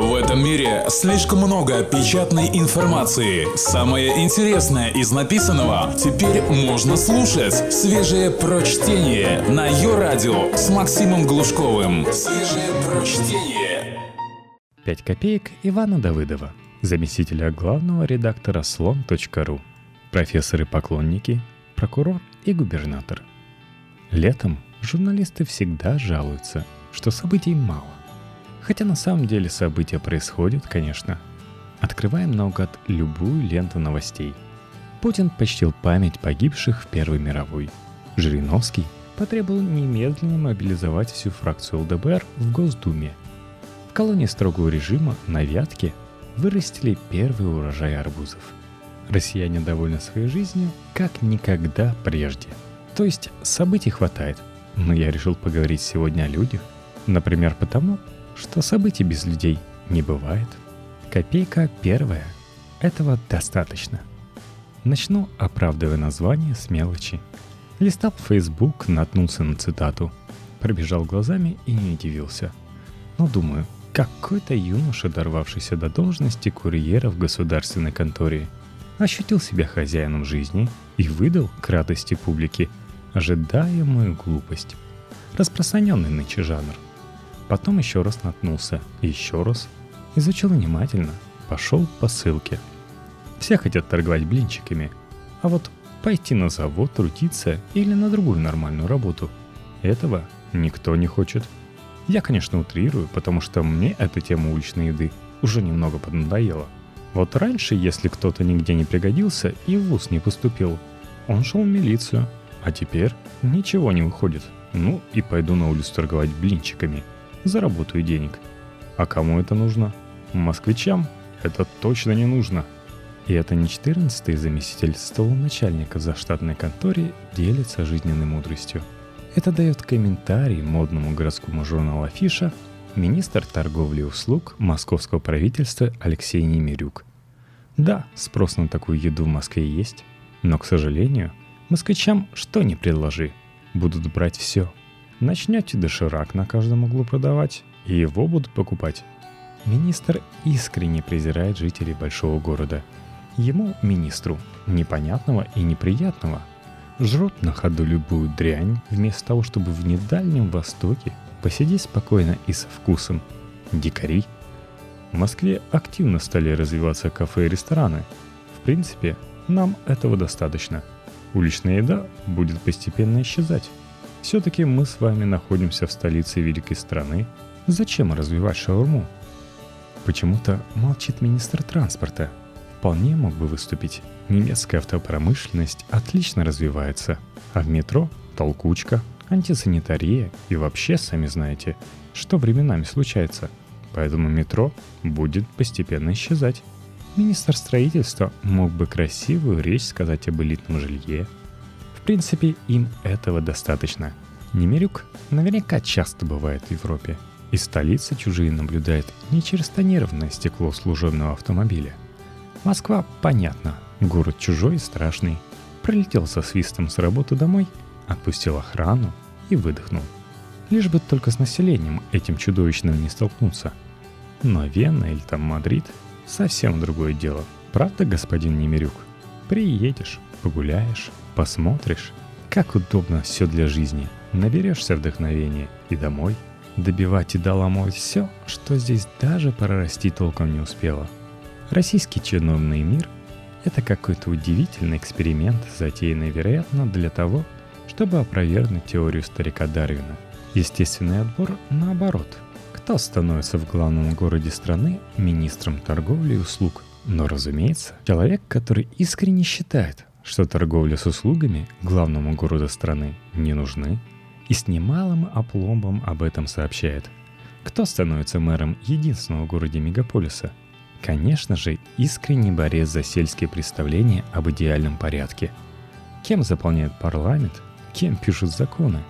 В этом мире слишком много печатной информации. Самое интересное из написанного теперь можно слушать. Свежее прочтение на ее радио с Максимом Глушковым. Свежее прочтение. 5 копеек Ивана Давыдова, заместителя главного редактора слон.ру, профессоры-поклонники, прокурор и губернатор. Летом журналисты всегда жалуются, что событий мало. Хотя на самом деле события происходят, конечно. Открываем наугад любую ленту новостей. Путин почтил память погибших в Первой мировой. Жириновский потребовал немедленно мобилизовать всю фракцию ЛДБР в Госдуме. В колонии строгого режима на Вятке вырастили первый урожай арбузов. Россияне довольны своей жизнью как никогда прежде. То есть событий хватает, но я решил поговорить сегодня о людях. Например, потому, что событий без людей не бывает. Копейка первая. Этого достаточно. Начну, оправдывая название с мелочи. Листал Facebook, наткнулся на цитату. Пробежал глазами и не удивился. Но думаю, какой-то юноша, дорвавшийся до должности курьера в государственной конторе, ощутил себя хозяином жизни и выдал к радости публики ожидаемую глупость. Распространенный нынче жанр – Потом еще раз наткнулся, еще раз. Изучил внимательно, пошел по ссылке. Все хотят торговать блинчиками, а вот пойти на завод трудиться или на другую нормальную работу – этого никто не хочет. Я, конечно, утрирую, потому что мне эта тема уличной еды уже немного поднадоела. Вот раньше, если кто-то нигде не пригодился и в ВУЗ не поступил, он шел в милицию, а теперь ничего не выходит. Ну и пойду на улицу торговать блинчиками – заработаю денег. А кому это нужно? Москвичам это точно не нужно. И это не 14-й заместитель стола начальника в заштатной конторе делится жизненной мудростью. Это дает комментарий модному городскому журналу «Афиша» министр торговли и услуг московского правительства Алексей Немирюк. Да, спрос на такую еду в Москве есть, но, к сожалению, москвичам что ни предложи, будут брать все – Начнете доширак на каждом углу продавать, и его будут покупать. Министр искренне презирает жителей большого города. Ему, министру, непонятного и неприятного. Жрут на ходу любую дрянь, вместо того, чтобы в недальнем Востоке посидеть спокойно и со вкусом. Дикари. В Москве активно стали развиваться кафе и рестораны. В принципе, нам этого достаточно. Уличная еда будет постепенно исчезать. Все-таки мы с вами находимся в столице великой страны. Зачем развивать шаурму? Почему-то молчит министр транспорта. Вполне мог бы выступить. Немецкая автопромышленность отлично развивается. А в метро толкучка, антисанитария и вообще, сами знаете, что временами случается. Поэтому метро будет постепенно исчезать. Министр строительства мог бы красивую речь сказать об элитном жилье, принципе, им этого достаточно. Немирюк наверняка часто бывает в Европе. Из столицы чужие наблюдают не через тонированное стекло служебного автомобиля. Москва, понятно, город чужой и страшный. Пролетел со свистом с работы домой, отпустил охрану и выдохнул. Лишь бы только с населением этим чудовищным не столкнуться. Но Вена или там Мадрид – совсем другое дело. Правда, господин Немирюк? Приедешь, погуляешь, Посмотришь, как удобно все для жизни. Наберешься вдохновения и домой. Добивать и доломать все, что здесь даже прорасти толком не успело. Российский чиновный мир – это какой-то удивительный эксперимент, затеянный, вероятно, для того, чтобы опровергнуть теорию старика Дарвина. Естественный отбор наоборот. Кто становится в главном городе страны министром торговли и услуг? Но, разумеется, человек, который искренне считает, что торговля с услугами главному городу страны не нужны, и с немалым опломбом об этом сообщает. Кто становится мэром единственного города мегаполиса? Конечно же, искренний борец за сельские представления об идеальном порядке. Кем заполняет парламент, кем пишут законы,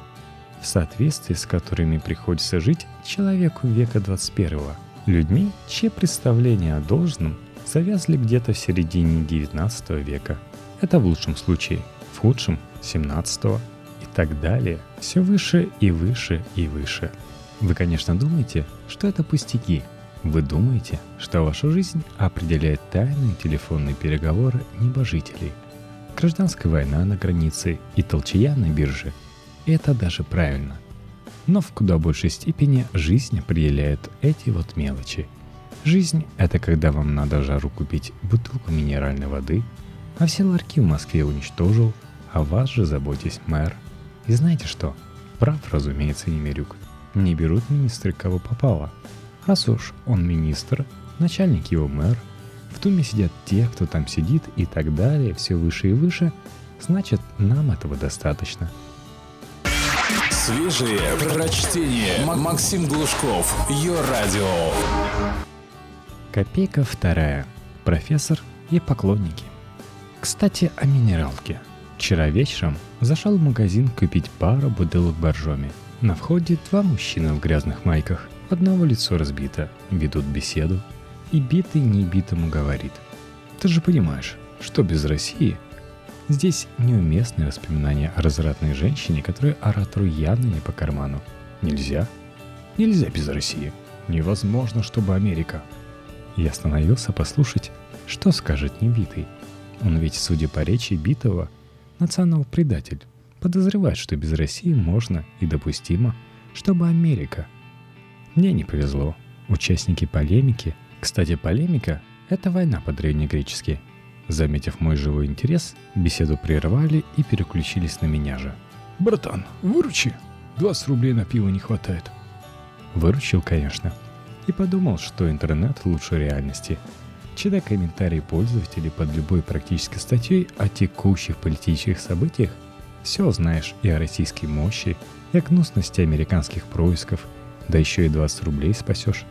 в соответствии с которыми приходится жить человеку века 21 людьми, чьи представления о должном завязли где-то в середине 19 века – это в лучшем случае, в худшем – 17 и так далее. Все выше и выше и выше. Вы, конечно, думаете, что это пустяки. Вы думаете, что вашу жизнь определяет тайные телефонные переговоры небожителей, гражданская война на границе и толчая на бирже? И это даже правильно. Но в куда большей степени жизнь определяет эти вот мелочи. Жизнь — это когда вам надо жару купить бутылку минеральной воды, а все ларьки в Москве уничтожил, а вас же заботись мэр. И знаете что? Прав, разумеется, Немирюк. Не берут министры кого попало — Раз уж он министр, начальник его мэр, в Думе сидят те, кто там сидит и так далее, все выше и выше, значит, нам этого достаточно. Свежие прочтение. Максим Глушков. Ее радио. Копейка вторая. Профессор и поклонники. Кстати, о минералке. Вчера вечером зашел в магазин купить пару бутылок боржоми. На входе два мужчины в грязных майках – Одного лицо разбито, ведут беседу, и битый небитому говорит. Ты же понимаешь, что без России Здесь неуместные воспоминания о развратной женщине, которая оратору явно не по карману. Нельзя. Нельзя без России. Невозможно, чтобы Америка. Я остановился послушать, что скажет Небитый. Он ведь, судя по речи Битого, национал-предатель. Подозревает, что без России можно и допустимо, чтобы Америка – мне не повезло. Участники полемики... Кстати, полемика — это война по-древнегречески. Заметив мой живой интерес, беседу прервали и переключились на меня же. «Братан, выручи! 20 рублей на пиво не хватает». Выручил, конечно. И подумал, что интернет лучше реальности. Читая комментарии пользователей под любой практической статьей о текущих политических событиях, все знаешь и о российской мощи, и о гнусности американских происков – да еще и 20 рублей спасешь.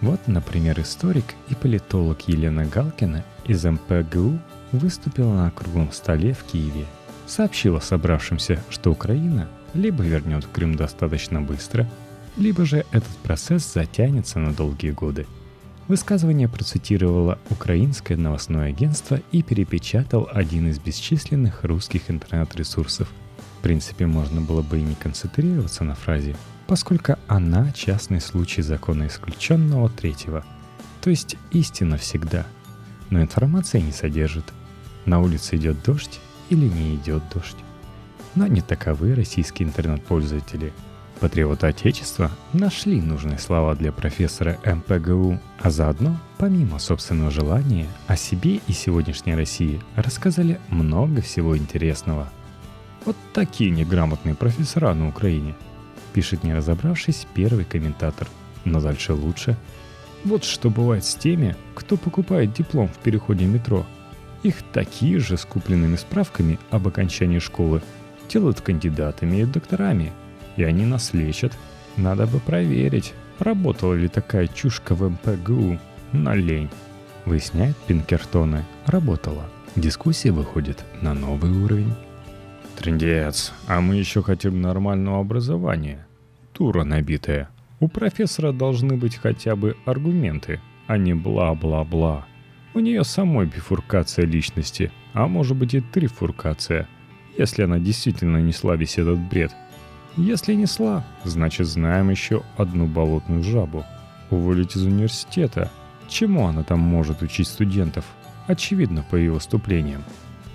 Вот, например, историк и политолог Елена Галкина из МПГУ выступила на круглом столе в Киеве. Сообщила собравшимся, что Украина либо вернет Крым достаточно быстро, либо же этот процесс затянется на долгие годы. Высказывание процитировало украинское новостное агентство и перепечатал один из бесчисленных русских интернет-ресурсов. В принципе, можно было бы и не концентрироваться на фразе поскольку она частный случай закона исключенного третьего, то есть истина всегда, но информация не содержит. На улице идет дождь или не идет дождь. Но не таковы российские интернет-пользователи. Патриоты Отечества нашли нужные слова для профессора МПГУ, а заодно, помимо собственного желания, о себе и сегодняшней России рассказали много всего интересного. Вот такие неграмотные профессора на Украине – пишет не разобравшись первый комментатор. Но дальше лучше. Вот что бывает с теми, кто покупает диплом в переходе метро. Их такие же с купленными справками об окончании школы делают кандидатами и докторами. И они нас лечат. Надо бы проверить, работала ли такая чушка в МПГУ. На лень. Выясняет Пинкертоны. Работала. Дискуссия выходит на новый уровень. Трендец, а мы еще хотим нормального образования. Тура набитая. У профессора должны быть хотя бы аргументы, а не бла-бла-бла. У нее самой бифуркация личности, а может быть и трифуркация, если она действительно несла весь этот бред. Если несла, значит знаем еще одну болотную жабу. Уволить из университета. Чему она там может учить студентов? Очевидно по ее выступлениям.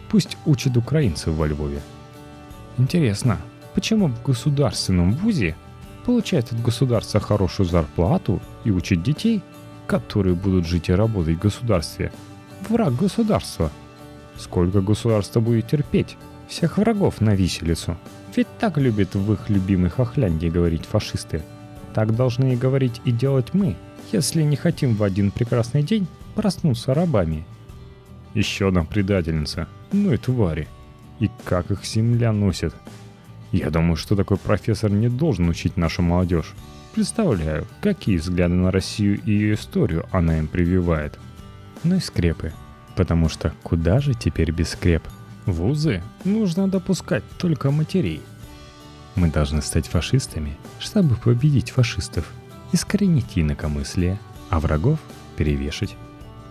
Пусть учит украинцев во Львове. Интересно, почему в государственном вузе получает от государства хорошую зарплату и учит детей, которые будут жить и работать в государстве, враг государства? Сколько государство будет терпеть? Всех врагов на виселицу. Ведь так любят в их любимой Хохляндии говорить фашисты. Так должны и говорить и делать мы, если не хотим в один прекрасный день проснуться рабами. Еще одна предательница. Ну и твари. И как их земля носит. Я думаю, что такой профессор не должен учить нашу молодежь. Представляю, какие взгляды на Россию и ее историю она им прививает. Ну и скрепы. Потому что куда же теперь без скреп? Вузы нужно допускать только матерей. Мы должны стать фашистами, чтобы победить фашистов, искоренить инакомыслие, а врагов перевешать.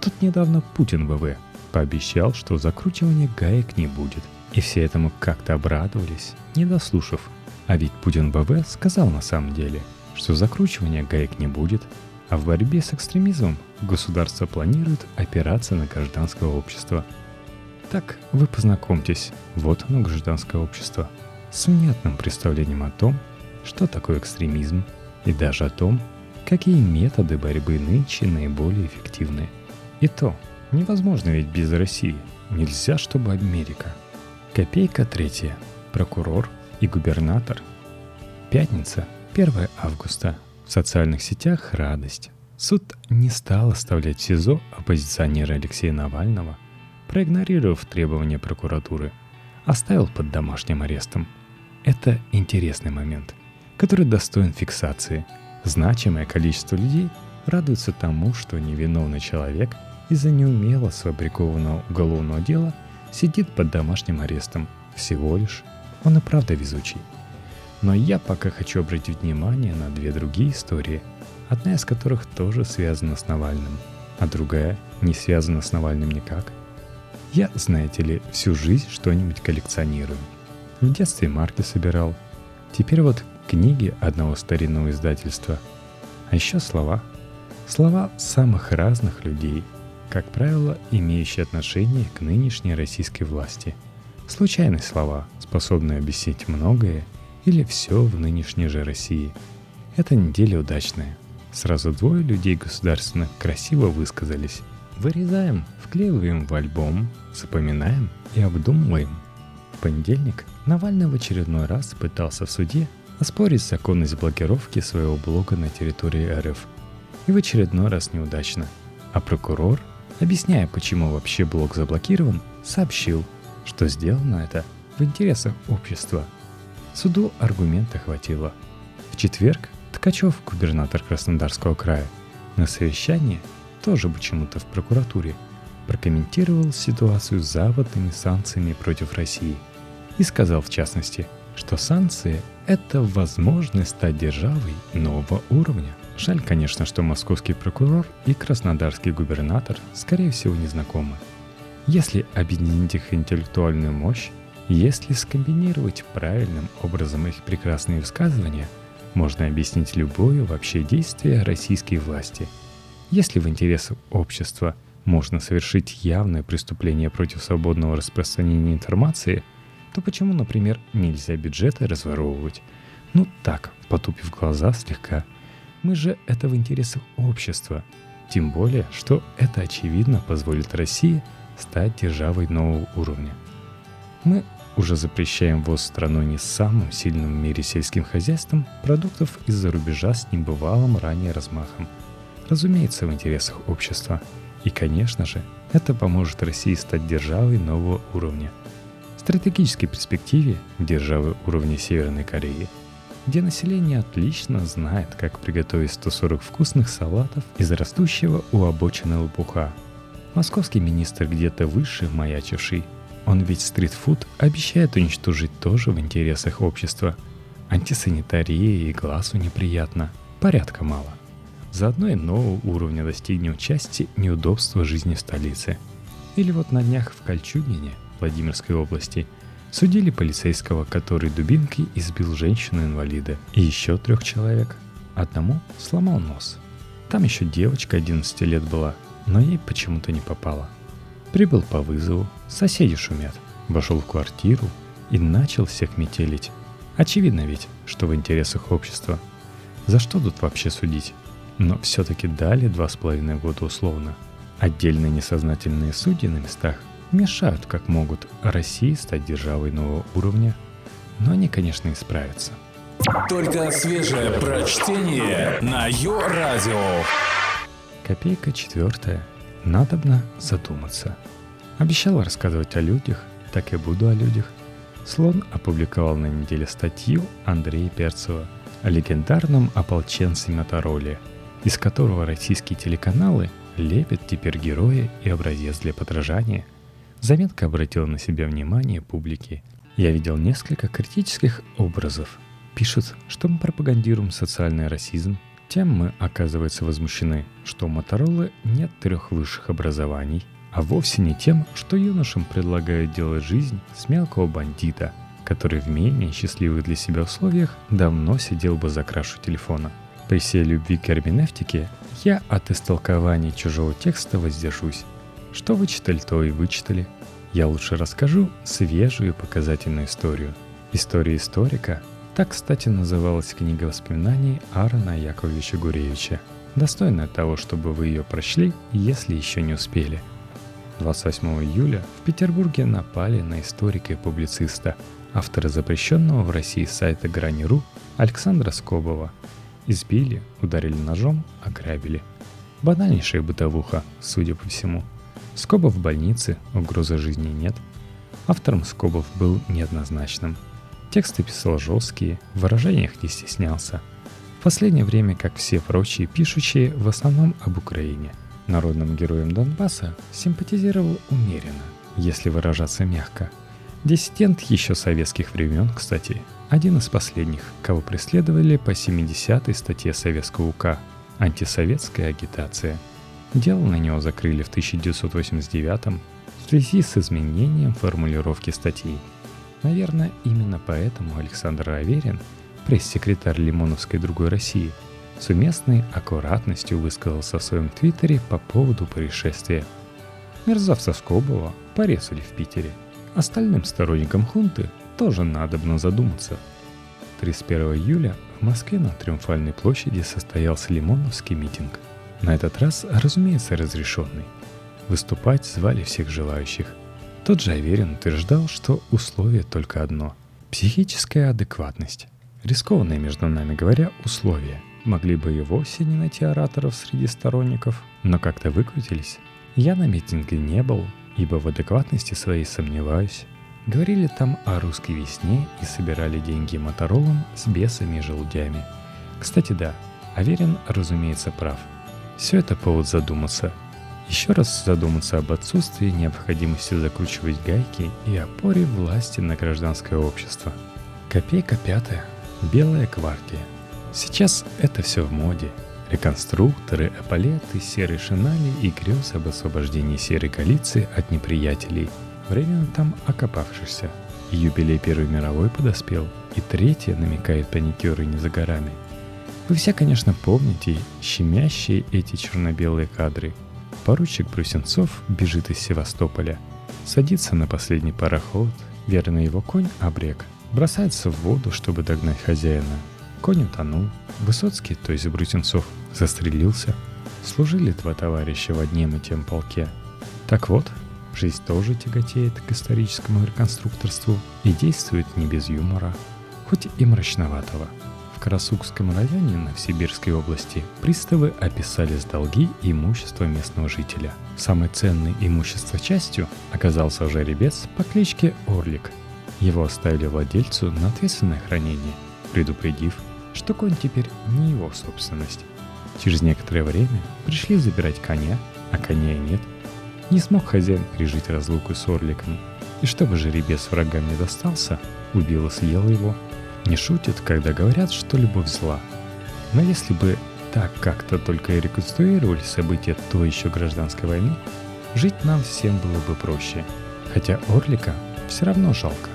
Тут недавно Путин ВВ пообещал, что закручивания гаек не будет – и все этому как-то обрадовались, не дослушав. А ведь Путин БВ сказал на самом деле, что закручивания гаек не будет. А в борьбе с экстремизмом государство планирует опираться на гражданское общество. Так, вы познакомьтесь, вот оно гражданское общество, с внятным представлением о том, что такое экстремизм, и даже о том, какие методы борьбы нынче наиболее эффективны. И то, невозможно ведь без России. Нельзя, чтобы Америка. Копейка третья. Прокурор и губернатор. Пятница, 1 августа. В социальных сетях радость. Суд не стал оставлять в СИЗО оппозиционера Алексея Навального, проигнорировав требования прокуратуры, оставил под домашним арестом. Это интересный момент, который достоин фиксации. Значимое количество людей радуется тому, что невиновный человек из-за неумело сфабрикованного уголовного дела сидит под домашним арестом. Всего лишь. Он и правда везучий – но я пока хочу обратить внимание на две другие истории, одна из которых тоже связана с Навальным, а другая не связана с Навальным никак. Я, знаете ли, всю жизнь что-нибудь коллекционирую. В детстве марки собирал. Теперь вот книги одного старинного издательства. А еще слова. Слова самых разных людей, как правило, имеющие отношение к нынешней российской власти. Случайные слова, способные объяснить многое или все в нынешней же России. Эта неделя удачная. Сразу двое людей государственных красиво высказались. Вырезаем, вклеиваем в альбом, запоминаем и обдумываем. В понедельник Навальный в очередной раз пытался в суде оспорить законность блокировки своего блога на территории РФ. И в очередной раз неудачно. А прокурор, объясняя, почему вообще блог заблокирован, сообщил, что сделано это в интересах общества – Суду аргумента хватило. В четверг Ткачев, губернатор Краснодарского края, на совещании, тоже почему-то в прокуратуре, прокомментировал ситуацию с западными санкциями против России и сказал в частности, что санкции – это возможность стать державой нового уровня. Жаль, конечно, что московский прокурор и краснодарский губернатор, скорее всего, не знакомы. Если объединить их интеллектуальную мощь, если скомбинировать правильным образом их прекрасные высказывания, можно объяснить любое вообще действие российской власти. Если в интересах общества можно совершить явное преступление против свободного распространения информации, то почему, например, нельзя бюджеты разворовывать? Ну так, потупив глаза слегка. Мы же это в интересах общества. Тем более, что это очевидно позволит России стать державой нового уровня. Мы уже запрещаем ввоз страной не самым сильным в мире сельским хозяйством продуктов из-за рубежа с небывалым ранее размахом. Разумеется, в интересах общества. И, конечно же, это поможет России стать державой нового уровня. В стратегической перспективе державы уровня Северной Кореи, где население отлично знает, как приготовить 140 вкусных салатов из растущего у обочины лопуха. Московский министр где-то выше маячивший – он ведь стритфуд обещает уничтожить тоже в интересах общества. Антисанитария и глазу неприятно, порядка мало. Заодно и нового уровня достигнем части неудобства жизни в столице. Или вот на днях в Кольчугине, Владимирской области, судили полицейского, который дубинкой избил женщину-инвалида и еще трех человек. Одному сломал нос. Там еще девочка 11 лет была, но ей почему-то не попало. Прибыл по вызову, соседи шумят. Вошел в квартиру и начал всех метелить. Очевидно ведь, что в интересах общества. За что тут вообще судить? Но все-таки дали два с половиной года условно. Отдельные несознательные судьи на местах мешают как могут России стать державой нового уровня, но они, конечно, исправятся. Только свежее прочтение на Йо-Радио. Копейка четвертая – Надобно задуматься. Обещал рассказывать о людях, так и буду о людях. Слон опубликовал на неделе статью Андрея Перцева о легендарном ополченце Мотороле, из которого российские телеканалы лепят теперь героя и образец для подражания. Заметка обратила на себя внимание публики. Я видел несколько критических образов. Пишут, что мы пропагандируем социальный расизм, тем мы, оказывается, возмущены, что у Моторолы нет трех высших образований, а вовсе не тем, что юношам предлагают делать жизнь с мелкого бандита, который в менее счастливых для себя условиях давно сидел бы за крашу телефона. При всей любви к герменевтике я от истолкования чужого текста воздержусь. Что вычитали, то и вычитали. Я лучше расскажу свежую показательную историю. История историка – так, кстати, называлась книга воспоминаний Аарона Яковлевича Гуревича, достойная того, чтобы вы ее прочли, если еще не успели. 28 июля в Петербурге напали на историка и публициста, автора запрещенного в России сайта Грани.ру Александра Скобова. Избили, ударили ножом, ограбили. Банальнейшая бытовуха, судя по всему. Скобов в больнице, угрозы жизни нет. Автором Скобов был неоднозначным – Тексты писал жесткие, в выражениях не стеснялся. В последнее время, как все прочие пишущие, в основном об Украине. Народным героем Донбасса симпатизировал умеренно, если выражаться мягко. Диссидент еще советских времен, кстати, один из последних, кого преследовали по 70-й статье Советского УК «Антисоветская агитация». Дело на него закрыли в 1989 в связи с изменением формулировки статьи – Наверное, именно поэтому Александр Аверин, пресс-секретарь Лимоновской другой России, с уместной аккуратностью высказался в своем твиттере по поводу происшествия. Мерзавца Скобова порезали в Питере. Остальным сторонникам хунты тоже надобно задуматься. 31 июля в Москве на Триумфальной площади состоялся Лимоновский митинг. На этот раз, разумеется, разрешенный. Выступать звали всех желающих – тот же Аверин утверждал, что условие только одно – психическая адекватность. Рискованное, между нами говоря, условие. Могли бы и вовсе не найти ораторов среди сторонников, но как-то выкрутились. Я на митинге не был, ибо в адекватности своей сомневаюсь. Говорили там о русской весне и собирали деньги моторолом с бесами и желудями. Кстати, да, Аверин, разумеется, прав. Все это повод задуматься – еще раз задуматься об отсутствии необходимости закручивать гайки и опоре власти на гражданское общество. Копейка пятая. Белая гвардия. Сейчас это все в моде. Реконструкторы, эполеты, серые шинали и грез об освобождении серой коалиции от неприятелей, временно там окопавшихся. Юбилей Первой мировой подоспел, и третья намекает паникеры не за горами. Вы все, конечно, помните щемящие эти черно-белые кадры – Поручик Брусенцов бежит из Севастополя, садится на последний пароход, верно его конь обрек, бросается в воду, чтобы догнать хозяина. Конь утонул, Высоцкий, то есть Брусенцов, застрелился. Служили два товарища в одном и тем полке. Так вот, жизнь тоже тяготеет к историческому реконструкторству и действует не без юмора, хоть и мрачноватого – в Карасукском районе Новосибирской области приставы описали с долги имущество местного жителя. Самой ценной имущество частью оказался жеребец по кличке Орлик. Его оставили владельцу на ответственное хранение, предупредив, что конь теперь не его собственность. Через некоторое время пришли забирать коня, а коня нет. Не смог хозяин пережить разлуку с Орликом, и чтобы жеребец врагам не достался, убил и съел его – не шутят, когда говорят, что любовь зла. Но если бы так как-то только и реконструировали события той еще гражданской войны, жить нам всем было бы проще. Хотя Орлика все равно жалко.